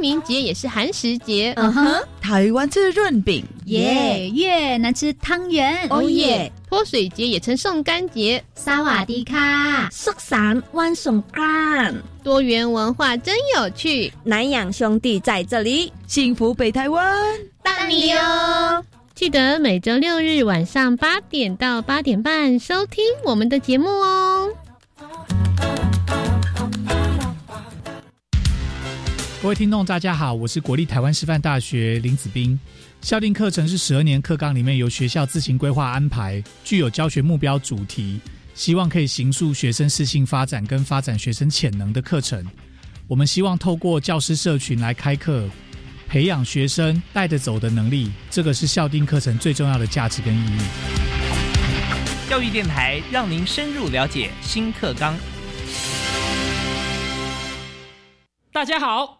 清明节也是寒食节，嗯哼，台湾吃润饼，耶，越南吃汤圆，哦耶，泼水节也称送干节，萨瓦迪卡，寿山万送干，多元文化真有趣，南洋兄弟在这里，幸福北台湾，大你哟！记得每周六日晚上八点到八点半收听我们的节目哦。各位听众，大家好，我是国立台湾师范大学林子斌。校定课程是十二年课纲里面由学校自行规划安排，具有教学目标主题，希望可以形塑学生适性发展跟发展学生潜能的课程。我们希望透过教师社群来开课，培养学生带着走的能力，这个是校定课程最重要的价值跟意义。教育电台让您深入了解新课纲。大家好。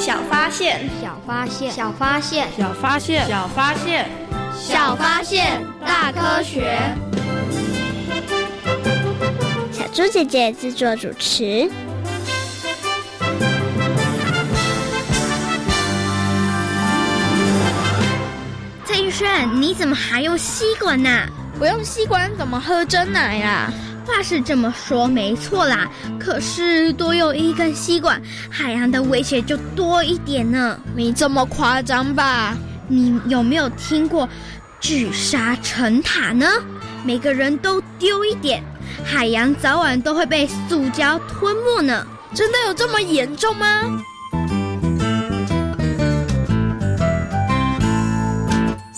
小发现，小发现，小发现，小发现，小发现，小发现，大科学。小猪姐姐制作主持。蔡玉轩，你怎么还用吸管呢？不用吸管怎么喝真奶呀？话是这么说没错啦，可是多用一根吸管，海洋的威胁就多一点呢。没这么夸张吧？你有没有听过聚沙成塔呢？每个人都丢一点，海洋早晚都会被塑胶吞没呢。真的有这么严重吗？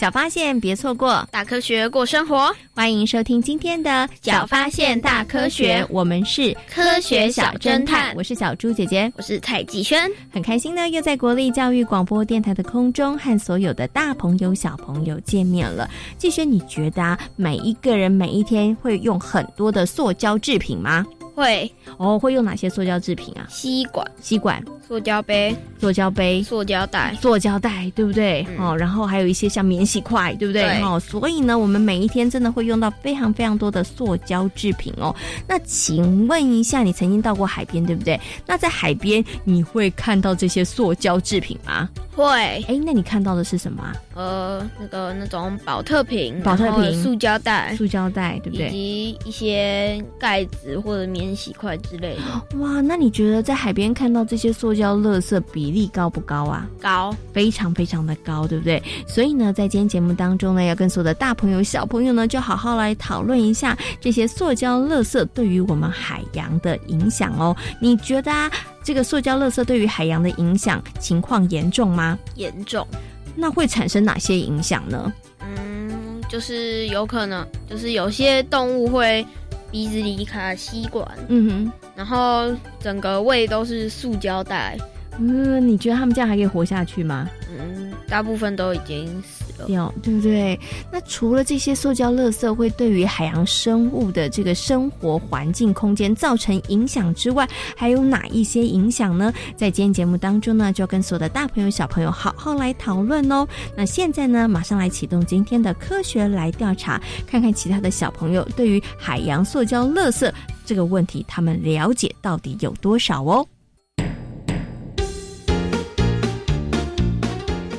小发现，别错过大科学过生活。欢迎收听今天的小发现大科学，我们是科学小侦探。我是小猪姐姐，我是蔡继轩。很开心呢，又在国立教育广播电台的空中和所有的大朋友小朋友见面了。继轩，你觉得啊，每一个人每一天会用很多的塑胶制品吗？会哦，会用哪些塑胶制品啊？吸管、吸管、塑胶杯、塑胶杯、塑胶袋、塑胶袋，对不对？哦，然后还有一些像免洗块，对不对？哦，所以呢，我们每一天真的会用到非常非常多的塑胶制品哦。那请问一下，你曾经到过海边，对不对？那在海边你会看到这些塑胶制品吗？会。哎，那你看到的是什么？呃，那个那种保特瓶、保特瓶、塑胶袋、塑胶袋，对不对？以及一些盖子或者免洗筷之类的。哇，那你觉得在海边看到这些塑胶垃圾比例高不高啊？高，非常非常的高，对不对？所以呢，在今天节目当中呢，要跟所有的大朋友、小朋友呢，就好好来讨论一下这些塑胶垃圾对于我们海洋的影响哦。你觉得啊，这个塑胶垃圾对于海洋的影响情况严重吗？严重。那会产生哪些影响呢？嗯，就是有可能，就是有些动物会鼻子里卡吸管，嗯哼，然后整个胃都是塑胶袋。嗯，你觉得他们这样还可以活下去吗？嗯，大部分都已经死了。有对不对？那除了这些塑胶垃圾会对于海洋生物的这个生活环境空间造成影响之外，还有哪一些影响呢？在今天节目当中呢，就要跟所有的大朋友小朋友好好来讨论哦。那现在呢，马上来启动今天的科学来调查，看看其他的小朋友对于海洋塑胶垃圾这个问题，他们了解到底有多少哦。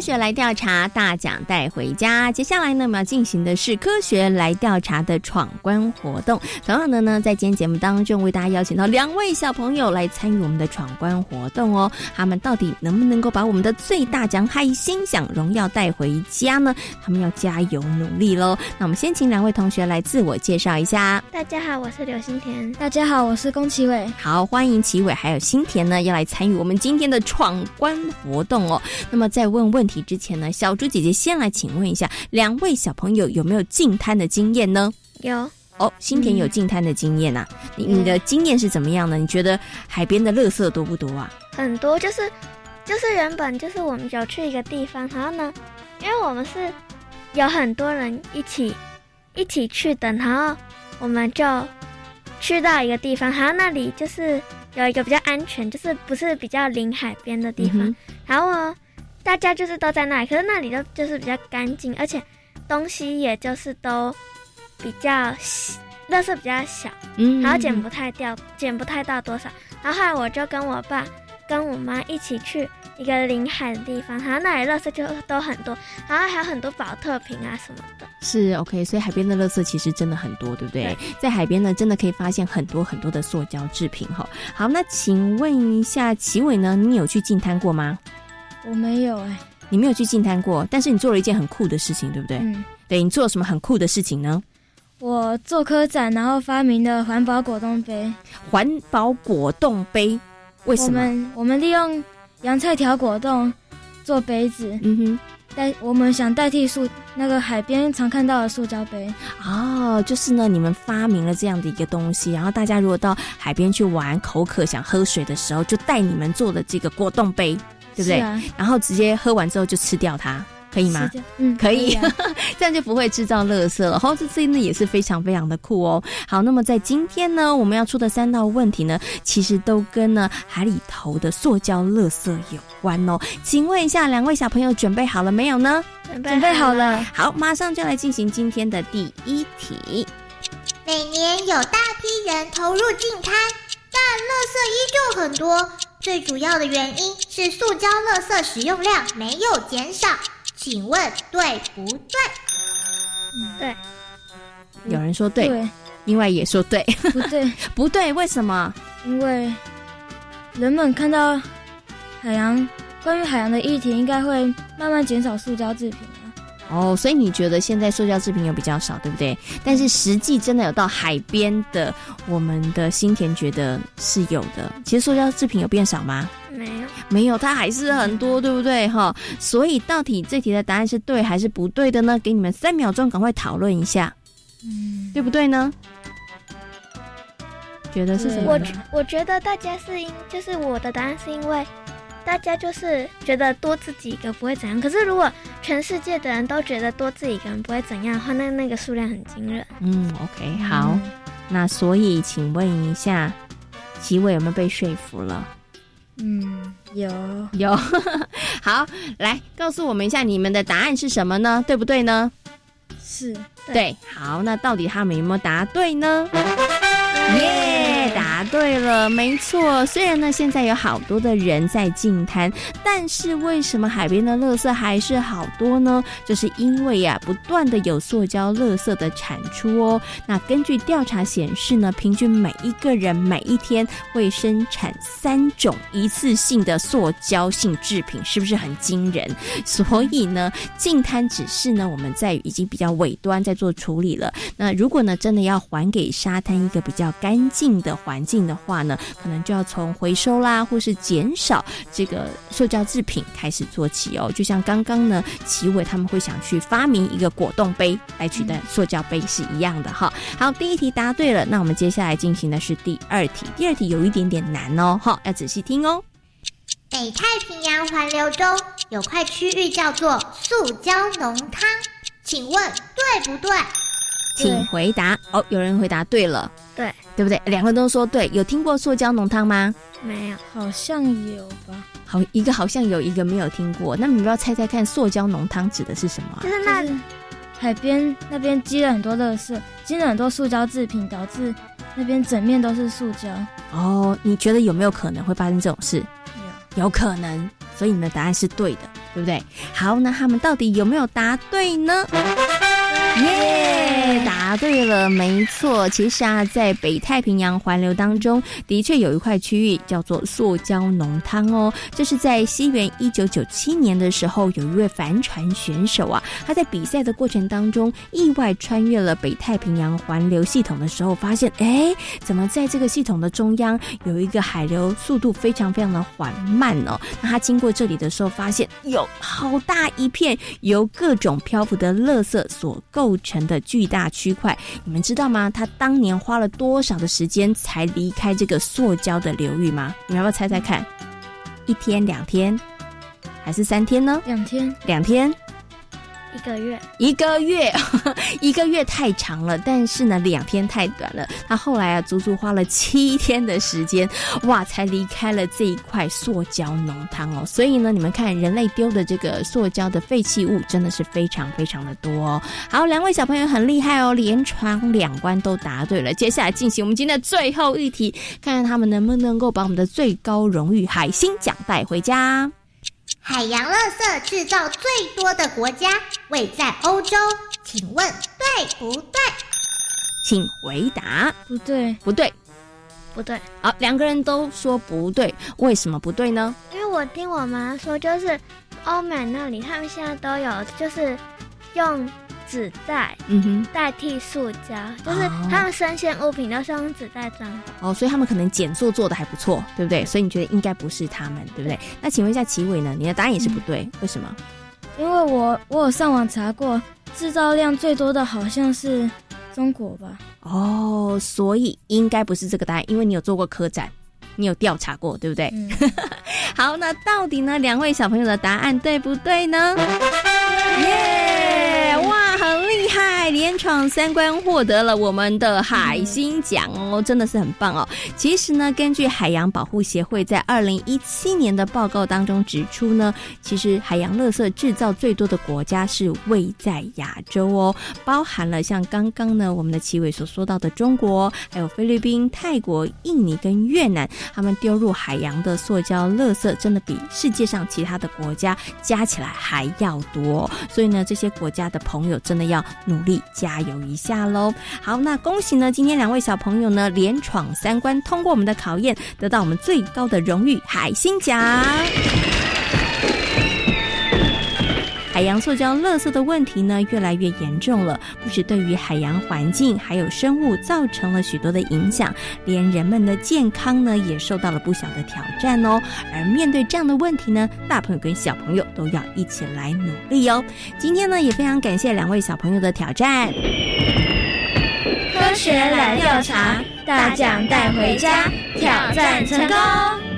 学来调查，大奖带回家。接下来呢，我们要进行的是科学来调查的闯关活动。同样的呢，在今天节目当中，为大家邀请到两位小朋友来参与我们的闯关活动哦。他们到底能不能够把我们的最大奖海星奖荣耀带回家呢？他们要加油努力喽。那我们先请两位同学来自我介绍一下。大家好，我是刘新田。大家好，我是宫崎伟。好，欢迎奇伟还有新田呢，要来参与我们今天的闯关活动哦。那么再问问。问题之前呢，小猪姐姐先来请问一下，两位小朋友有没有进滩的经验呢？有哦，新田有进滩的经验呐。你你的经验是怎么样呢？你觉得海边的垃圾多不多啊？很多，就是就是原本就是我们有去一个地方，然后呢，因为我们是有很多人一起一起去的，然后我们就去到一个地方，然后那里就是有一个比较安全，就是不是比较临海边的地方，然后呢。大家就是都在那里，可是那里都就是比较干净，而且东西也就是都比较，垃圾比较小，嗯，然后捡不太掉，捡不太到多少。然后后来我就跟我爸、跟我妈一起去一个临海的地方，然后那里垃圾就都很多，然后还有很多保特瓶啊什么的。是 OK，所以海边的垃圾其实真的很多，对不对？在海边呢，真的可以发现很多很多的塑胶制品哈。好，那请问一下齐伟呢，你有去进滩过吗？我没有哎，你没有去进滩过，但是你做了一件很酷的事情，对不对？嗯，对你做了什么很酷的事情呢？我做科展，然后发明的环保果冻杯。环保果冻杯，为什么？我们我们利用洋菜条果冻做杯子，嗯哼，代我们想代替塑那个海边常看到的塑胶杯。哦，就是呢，你们发明了这样的一个东西，然后大家如果到海边去玩，口渴想喝水的时候，就带你们做的这个果冻杯。对不对？然后直接喝完之后就吃掉它，可以吗？嗯，可以，这样就不会制造垃圾了。哦，这真的也是非常非常的酷哦。好，那么在今天呢，我们要出的三道问题呢，其实都跟呢海里头的塑胶垃圾有关哦。请问一下，两位小朋友准备好了没有呢？准备好了。好，马上就来进行今天的第一题。每年有大批人投入进滩，但垃圾依旧很多。最主要的原因是塑胶垃圾使用量没有减少，请问对不对？对，有人说对，另外也说对，不对，不对，为什么？因为人们看到海洋，关于海洋的议题，应该会慢慢减少塑胶制品。哦，所以你觉得现在塑胶制品有比较少，对不对？但是实际真的有到海边的，我们的新田觉得是有的。其实塑胶制品有变少吗？没有，没有，它还是很多，对不对？哈，所以到底这题的答案是对还是不对的呢？给你们三秒钟，赶快讨论一下，嗯，对不对呢？觉得是什么？我我觉得大家是因，就是我的答案是因为。大家就是觉得多自己一个不会怎样，可是如果全世界的人都觉得多自己一个人不会怎样的话，那那个数量很惊人。嗯，OK，好，那所以请问一下，几位有没有被说服了？嗯，有有。好，来告诉我们一下你们的答案是什么呢？对不对呢？是对。好，那到底他们有没有答对呢？耶！答对了，没错。虽然呢，现在有好多的人在净滩，但是为什么海边的垃圾还是好多呢？就是因为呀，不断的有塑胶垃圾的产出哦。那根据调查显示呢，平均每一个人每一天会生产三种一次性的塑胶性制品，是不是很惊人？所以呢，净滩只是呢，我们在已经比较尾端在做处理了。那如果呢，真的要还给沙滩一个比较干净的环境的话呢，可能就要从回收啦，或是减少这个塑胶制品开始做起哦。就像刚刚呢，奇伟他们会想去发明一个果冻杯来取代塑胶杯是一样的哈。好，第一题答对了，那我们接下来进行的是第二题。第二题有一点点难哦，哈，要仔细听哦。北太平洋环流中有块区域叫做塑胶浓汤，请问对不对？请回答哦。有人回答对了，对对不对？两个都说对。有听过塑胶浓汤吗？没有，好像有吧。好，一个好像有一个没有听过。那你们要猜猜看，塑胶浓汤指的是什么？就是那海边那边积了很多垃圾，积了很多塑胶制品，导致那边整面都是塑胶。哦，你觉得有没有可能会发生这种事？有，有可能。所以你的答案是对的，对不对？好，那他们到底有没有答对呢？耶，答对了，没错。其实啊，在北太平洋环流当中，的确有一块区域叫做塑胶浓汤哦。这是在西元一九九七年的时候，有一位帆船选手啊，他在比赛的过程当中，意外穿越了北太平洋环流系统的时候，发现，哎，怎么在这个系统的中央有一个海流速度非常非常的缓慢哦？那他经过这里的时候，发现有好大一片由各种漂浮的垃圾所构。不成的巨大区块，你们知道吗？他当年花了多少的时间才离开这个塑胶的流域吗？你们要不要猜猜看？一天、两天，还是三天呢？两天，两天。一个月，一个月，一个月太长了，但是呢，两天太短了。他后来啊，足足花了七天的时间，哇，才离开了这一块塑胶浓汤哦。所以呢，你们看，人类丢的这个塑胶的废弃物真的是非常非常的多哦。好，两位小朋友很厉害哦，连闯两关都答对了。接下来进行我们今天的最后一题，看看他们能不能够把我们的最高荣誉海星奖带回家。海洋垃圾制造最多的国家位在欧洲，请问对不对？请回答。不对，不对，不对。好，两个人都说不对，为什么不对呢？因为我听我妈说，就是欧美那里，他们现在都有，就是用。纸袋，嗯哼，代替塑胶，就是他们生鲜物品都是用纸袋装的。哦，所以他们可能减塑做的还不错，对不对？所以你觉得应该不是他们，对不对？那请问一下齐伟呢？你的答案也是不对，为什么？因为我我有上网查过，制造量最多的好像是中国吧？哦，所以应该不是这个答案，因为你有做过科展，你有调查过，对不对？好，那到底呢？两位小朋友的答案对不对呢？耶！厉害，连闯三关获得了我们的海星奖哦，真的是很棒哦。其实呢，根据海洋保护协会在二零一七年的报告当中指出呢，其实海洋垃圾制造最多的国家是位在亚洲哦，包含了像刚刚呢我们的齐伟所说到的中国，还有菲律宾、泰国、印尼跟越南，他们丢入海洋的塑胶垃圾真的比世界上其他的国家加起来还要多。所以呢，这些国家的朋友。真的要努力加油一下喽！好，那恭喜呢，今天两位小朋友呢连闯三关，通过我们的考验，得到我们最高的荣誉——海星奖。海洋塑胶垃圾的问题呢，越来越严重了。不止对于海洋环境还有生物造成了许多的影响，连人们的健康呢，也受到了不小的挑战哦。而面对这样的问题呢，大朋友跟小朋友都要一起来努力哦。今天呢，也非常感谢两位小朋友的挑战。科学来调查，大奖带回家，挑战成功。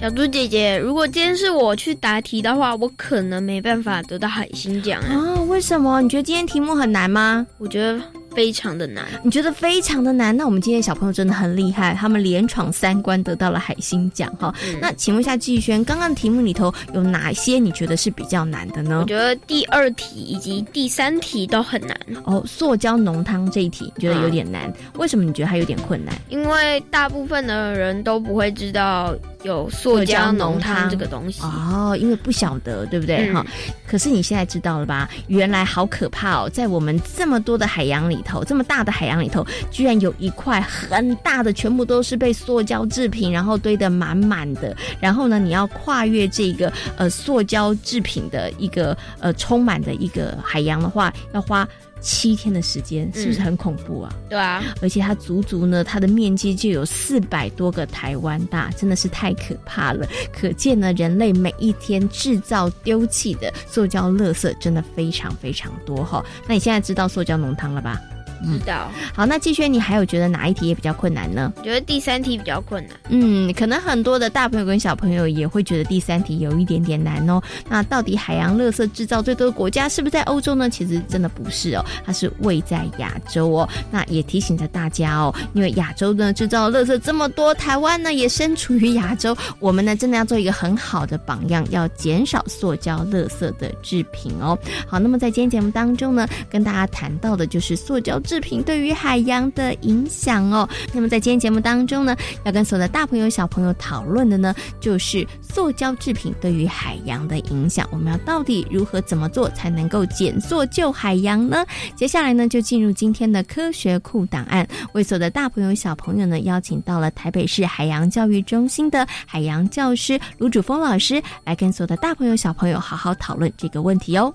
小猪姐姐，如果今天是我去答题的话，我可能没办法得到海星奖啊？为什么？你觉得今天题目很难吗？我觉得。非常的难。你觉得非常的难？那我们今天小朋友真的很厉害，他们连闯三关得到了海星奖哈。那请问一下季轩，刚刚题目里头有哪些你觉得是比较难的呢？我觉得第二题以及第三题都很难。哦，塑胶浓汤这一题你觉得有点难，为什么你觉得它有点困难？因为大部分的人都不会知道有塑胶浓汤这个东西哦，因为不晓得，对不对？哈，可是你现在知道了吧？原来好可怕哦，在我们这么多的海洋里头，这么大的海洋里头，居然有一块很大的，全部都是被塑胶制品，然后堆得满满的。然后呢，你要跨越这个呃塑胶制品的一个呃充满的一个海洋的话，要花。七天的时间是不是很恐怖啊？对啊，而且它足足呢，它的面积就有四百多个台湾大，真的是太可怕了。可见呢，人类每一天制造丢弃的塑胶垃圾真的非常非常多哈。那你现在知道塑胶浓汤了吧？知道，好，那季轩，你还有觉得哪一题也比较困难呢？我觉得第三题比较困难。嗯，可能很多的大朋友跟小朋友也会觉得第三题有一点点难哦。那到底海洋垃圾制造最多的国家是不是在欧洲呢？其实真的不是哦，它是位在亚洲哦。那也提醒着大家哦，因为亚洲呢制造垃圾这么多，台湾呢也身处于亚洲，我们呢真的要做一个很好的榜样，要减少塑胶垃圾的制品哦。好，那么在今天节目当中呢，跟大家谈到的就是塑胶。制品对于海洋的影响哦，那么在今天节目当中呢，要跟所有的大朋友小朋友讨论的呢，就是塑胶制品对于海洋的影响。我们要到底如何怎么做才能够减塑救海洋呢？接下来呢，就进入今天的科学库档案，为所有的大朋友小朋友呢，邀请到了台北市海洋教育中心的海洋教师卢主峰老师，来跟所有的大朋友小朋友好好讨论这个问题哦。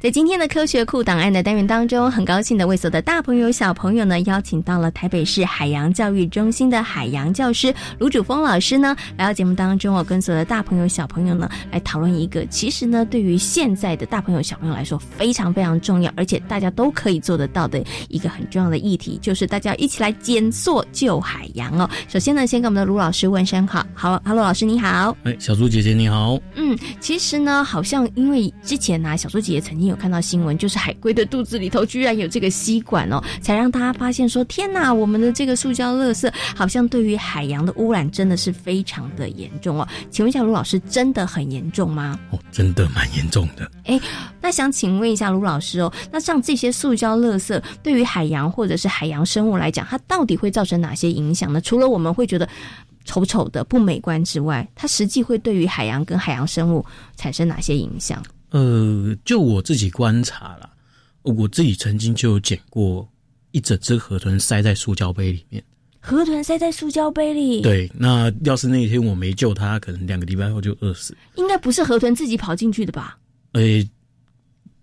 在今天的科学库档案的单元当中，很高兴的为所有的大朋友小朋友呢，邀请到了台北市海洋教育中心的海洋教师卢主峰老师呢，来到节目当中，我跟所有的大朋友小朋友呢，来讨论一个其实呢，对于现在的大朋友小朋友来说非常非常重要，而且大家都可以做得到的一个很重要的议题，就是大家一起来减塑救海洋哦。首先呢，先跟我们的卢老师问声好，好，Hello 老师你好，哎，小猪姐姐你好，嗯，其实呢，好像因为之前呢，小猪姐姐曾经。有看到新闻，就是海龟的肚子里头居然有这个吸管哦，才让大家发现说：天哪，我们的这个塑胶垃圾好像对于海洋的污染真的是非常的严重哦。请问一下卢老师，真的很严重吗？哦，真的蛮严重的。哎，那想请问一下卢老师哦，那像这些塑胶垃圾对于海洋或者是海洋生物来讲，它到底会造成哪些影响呢？除了我们会觉得丑丑的不美观之外，它实际会对于海洋跟海洋生物产生哪些影响？呃，就我自己观察了，我自己曾经就有捡过一整只河豚塞在塑胶杯里面。河豚塞在塑胶杯里？对，那要是那一天我没救它，可能两个礼拜后就饿死。应该不是河豚自己跑进去的吧？呃，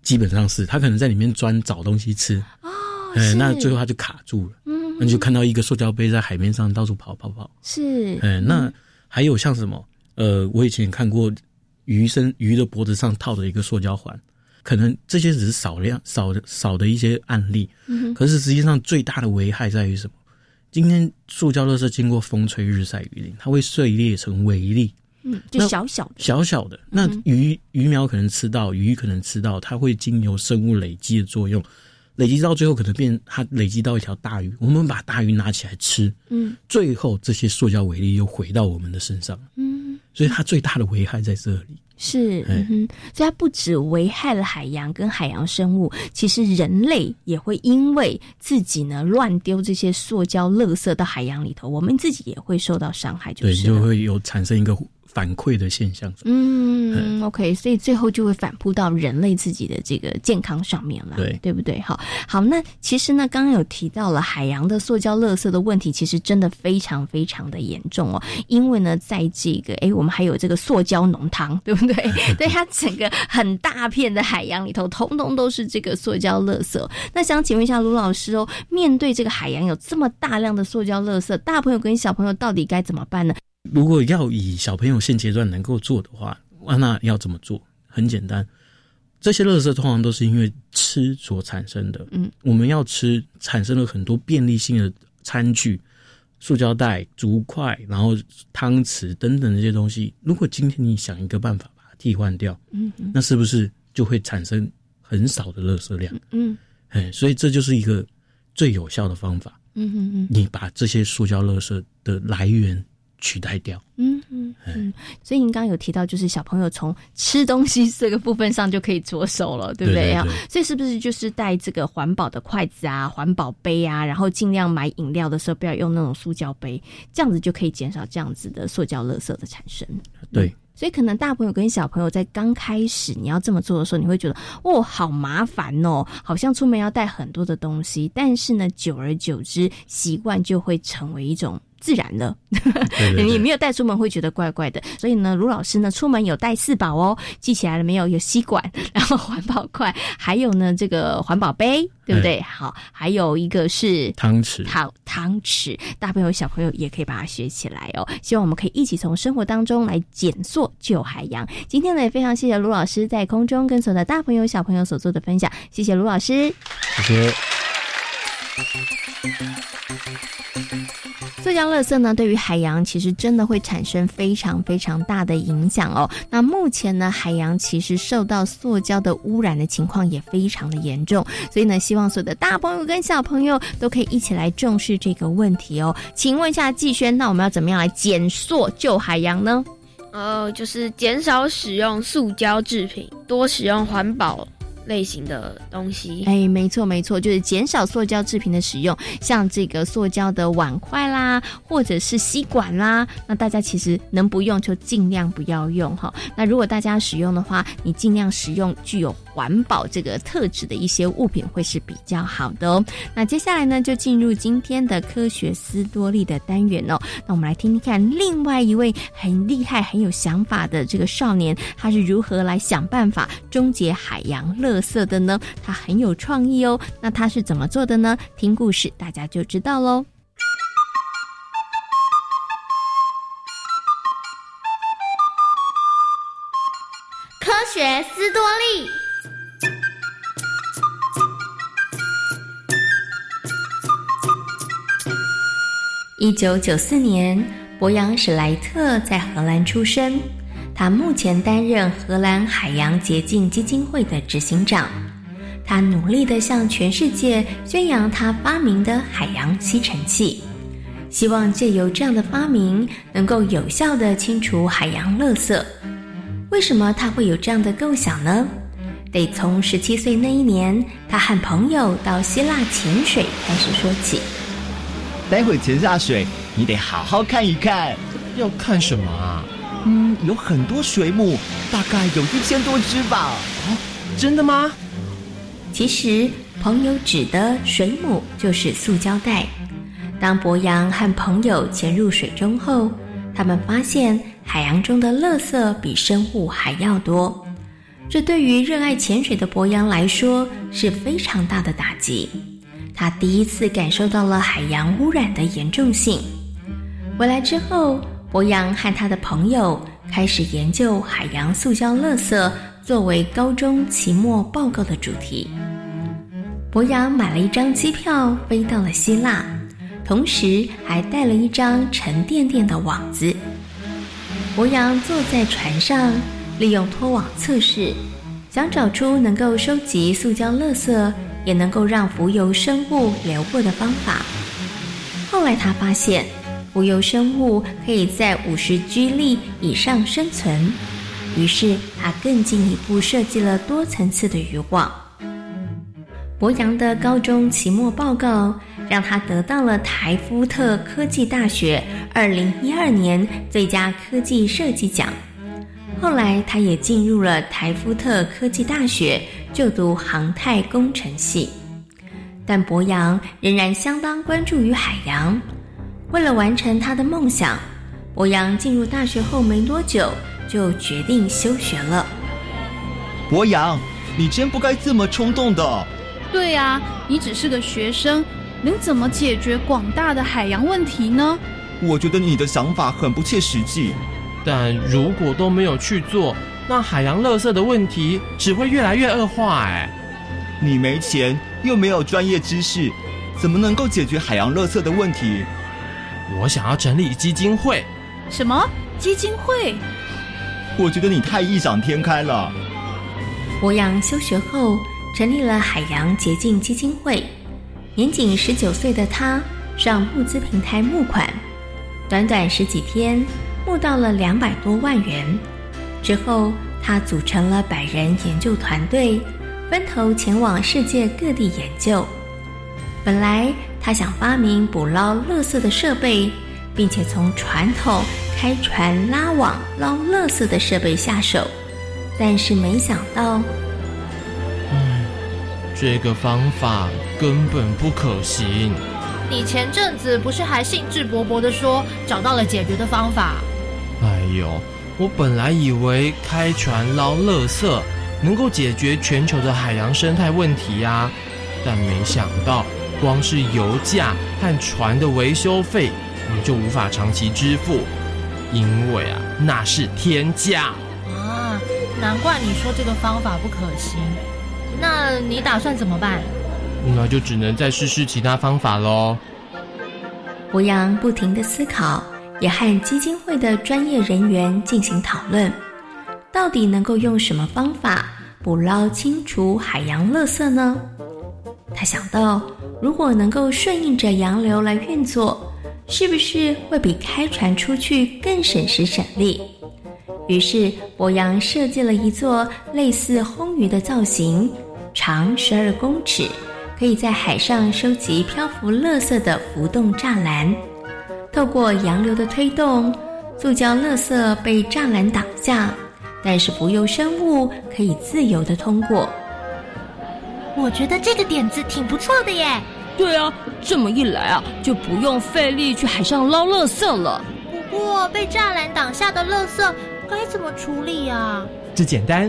基本上是，它可能在里面钻找东西吃。哦，哎，那最后它就卡住了。嗯，那就看到一个塑胶杯在海面上到处跑跑跑。是，哎，那还有像什么？呃，我以前看过。鱼身鱼的脖子上套着一个塑胶环，可能这些只是少量少的少的一些案例，嗯，可是实际上最大的危害在于什么？今天塑胶垃圾经过风吹日晒雨淋，它会碎裂成微粒，嗯，就小小的。小小的。那鱼鱼苗可能吃到，鱼可能吃到，它会经由生物累积的作用，累积到最后可能变它累积到一条大鱼，我们把大鱼拿起来吃，嗯，最后这些塑胶微粒又回到我们的身上，嗯。所以它最大的危害在这里，是，嗯哼，所以它不止危害了海洋跟海洋生物，其实人类也会因为自己呢乱丢这些塑胶垃圾到海洋里头，我们自己也会受到伤害，就是对，就会有产生一个反馈的现象。嗯，OK，所以最后就会反扑到人类自己的这个健康上面了，对对不对？好，好，那其实呢，刚刚有提到了海洋的塑胶垃圾的问题，其实真的非常非常的严重哦。因为呢，在这个哎，我们还有这个塑胶浓汤，对不对？对它整个很大片的海洋里头，通通都是这个塑胶垃圾。那想请问一下卢老师哦，面对这个海洋有这么大量的塑胶垃圾，大朋友跟小朋友到底该怎么办呢？如果要以小朋友现阶段能够做的话，那要怎么做？很简单，这些垃圾通常都是因为吃所产生的。嗯，我们要吃，产生了很多便利性的餐具、塑胶袋、竹筷，然后汤匙等等这些东西。如果今天你想一个办法把它替换掉，嗯，那是不是就会产生很少的垃圾量？嗯，哎，所以这就是一个最有效的方法。嗯嗯嗯，你把这些塑胶垃圾的来源。取代掉，嗯嗯嗯，所以您刚刚有提到，就是小朋友从吃东西这个部分上就可以着手了，对不对呀？所以是不是就是带这个环保的筷子啊、环保杯啊，然后尽量买饮料的时候不要用那种塑胶杯，这样子就可以减少这样子的塑胶垃圾的产生。对，所以可能大朋友跟小朋友在刚开始你要这么做的时候，你会觉得哦，好麻烦哦，好像出门要带很多的东西，但是呢，久而久之，习惯就会成为一种。自然的，你 没有带出门会觉得怪怪的。所以呢，卢老师呢出门有带四宝哦，记起来了没有？有吸管，然后环保筷，还有呢这个环保杯，对不对？好，还有一个是汤匙，汤汤匙，大朋友小朋友也可以把它学起来哦。希望我们可以一起从生活当中来减塑救海洋。今天呢也非常谢谢卢老师在空中跟所有的大朋友小朋友所做的分享，谢谢卢老师，谢谢。塑胶垃圾呢，对于海洋其实真的会产生非常非常大的影响哦。那目前呢，海洋其实受到塑胶的污染的情况也非常的严重，所以呢，希望所有的大朋友跟小朋友都可以一起来重视这个问题哦。请问一下季轩，那我们要怎么样来减塑救海洋呢？呃，就是减少使用塑胶制品，多使用环保。类型的东西，哎，没错没错，就是减少塑胶制品的使用，像这个塑胶的碗筷啦，或者是吸管啦，那大家其实能不用就尽量不要用哈。那如果大家使用的话，你尽量使用具有环保这个特质的一些物品会是比较好的哦。那接下来呢，就进入今天的科学斯多利的单元哦。那我们来听听看，另外一位很厉害、很有想法的这个少年，他是如何来想办法终结海洋热。色的呢，他很有创意哦。那他是怎么做的呢？听故事大家就知道喽。科学斯多利。一九九四年，博扬史莱特在荷兰出生。他目前担任荷兰海洋洁净基金会的执行长。他努力地向全世界宣扬他发明的海洋吸尘器，希望借由这样的发明能够有效地清除海洋垃圾。为什么他会有这样的构想呢？得从十七岁那一年，他和朋友到希腊潜水开始说起。待会潜下水，你得好好看一看。要看什么啊？嗯，有很多水母，大概有一千多只吧。哦，真的吗？其实，朋友指的水母就是塑胶袋。当博洋和朋友潜入水中后，他们发现海洋中的垃圾比生物还要多。这对于热爱潜水的博洋来说是非常大的打击。他第一次感受到了海洋污染的严重性。回来之后。博洋和他的朋友开始研究海洋塑胶垃圾作为高中期末报告的主题。博洋买了一张机票飞到了希腊，同时还带了一张沉甸甸的网子。博洋坐在船上，利用拖网测试，想找出能够收集塑胶垃圾，也能够让浮游生物流过的方法。后来他发现。浮游生物可以在五十居力以上生存，于是他更进一步设计了多层次的渔网。博洋的高中期末报告让他得到了台夫特科技大学二零一二年最佳科技设计奖。后来，他也进入了台夫特科技大学就读航太工程系。但博洋仍然相当关注于海洋。为了完成他的梦想，博洋进入大学后没多久就决定休学了。博洋，你真不该这么冲动的。对啊，你只是个学生，能怎么解决广大的海洋问题呢？我觉得你的想法很不切实际。但如果都没有去做，那海洋垃圾的问题只会越来越恶化。哎，你没钱又没有专业知识，怎么能够解决海洋垃圾的问题？我想要成立基金会。什么基金会？我觉得你太异想天开了。博洋休学后成立了海洋洁净基金会，年仅十九岁的他上募资平台募款，短短十几天。募到了两百多万元之后，他组成了百人研究团队，分头前往世界各地研究。本来他想发明捕捞垃圾的设备，并且从传统开船拉网捞垃圾的设备下手，但是没想到，嗯，这个方法根本不可行。你前阵子不是还兴致勃勃的说找到了解决的方法？哎呦，我本来以为开船捞垃圾能够解决全球的海洋生态问题呀，但没想到光是油价和船的维修费，我们就无法长期支付，因为啊，那是天价啊！难怪你说这个方法不可行。那你打算怎么办？那就只能再试试其他方法喽。博洋不停的思考。也和基金会的专业人员进行讨论，到底能够用什么方法捕捞清除海洋垃圾呢？他想到，如果能够顺应着洋流来运作，是不是会比开船出去更省时省力？于是，博洋设计了一座类似轰鱼的造型，长十二公尺，可以在海上收集漂浮垃圾的浮动栅栏。透过洋流的推动，塑胶垃圾被栅栏挡下，但是浮游生物可以自由的通过。我觉得这个点子挺不错的耶。对啊，这么一来啊，就不用费力去海上捞垃圾了。不过被栅栏挡下的垃圾该怎么处理啊？这简单，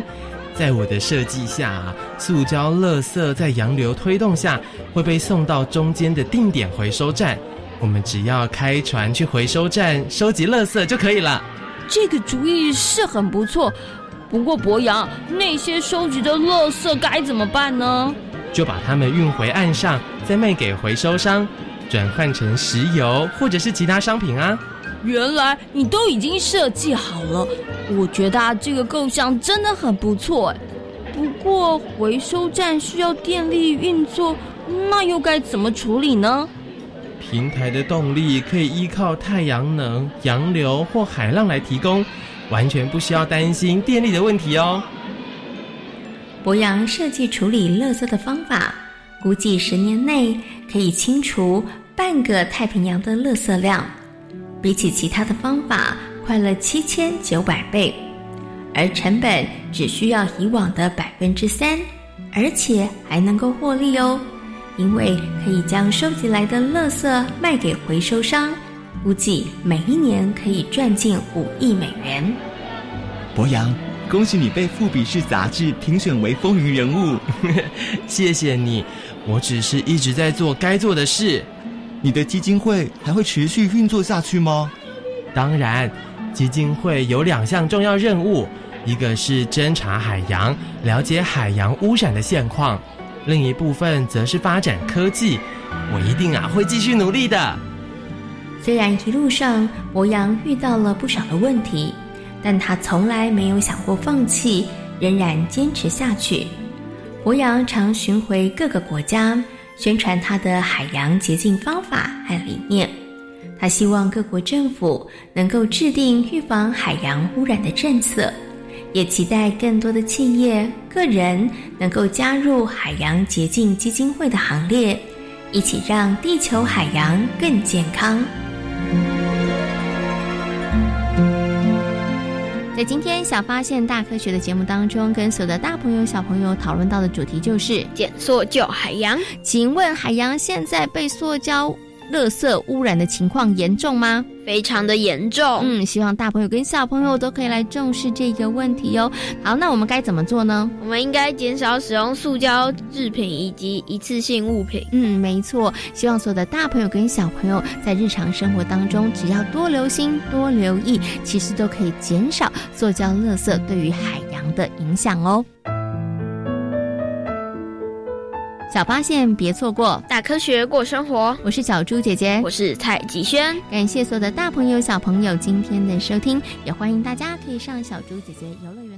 在我的设计下，塑胶垃圾在洋流推动下会被送到中间的定点回收站。我们只要开船去回收站收集垃圾就可以了。这个主意是很不错，不过博洋，那些收集的垃圾该怎么办呢？就把它们运回岸上，再卖给回收商，转换成石油或者是其他商品啊。原来你都已经设计好了，我觉得这个构想真的很不错。不过回收站需要电力运作，那又该怎么处理呢？平台的动力可以依靠太阳能、洋流或海浪来提供，完全不需要担心电力的问题哦。博洋设计处理垃圾的方法，估计十年内可以清除半个太平洋的垃圾量，比起其他的方法快了七千九百倍，而成本只需要以往的百分之三，而且还能够获利哦。因为可以将收集来的垃圾卖给回收商，估计每一年可以赚进五亿美元。博洋，恭喜你被《富比士》杂志评选为风云人物，谢谢你。我只是一直在做该做的事。你的基金会还会持续运作下去吗？当然，基金会有两项重要任务，一个是侦查海洋，了解海洋污染的现况。另一部分则是发展科技，我一定啊会继续努力的。虽然一路上博洋遇到了不少的问题，但他从来没有想过放弃，仍然坚持下去。博洋常巡回各个国家，宣传他的海洋洁净方法和理念。他希望各国政府能够制定预防海洋污染的政策。也期待更多的企业、个人能够加入海洋洁净基金会的行列，一起让地球海洋更健康。在今天小发现大科学的节目当中，跟所有的大朋友小朋友讨论到的主题就是减塑救海洋。请问海洋现在被塑胶？垃圾污染的情况严重吗？非常的严重。嗯，希望大朋友跟小朋友都可以来重视这个问题哦。好，那我们该怎么做呢？我们应该减少使用塑胶制品以及一次性物品。嗯，没错。希望所有的大朋友跟小朋友在日常生活当中，只要多留心、多留意，其实都可以减少塑胶垃圾对于海洋的影响哦。小发现，别错过大科学过生活。我是小猪姐姐，我是蔡吉轩。感谢所有的大朋友、小朋友今天的收听，也欢迎大家可以上小猪姐姐游乐园。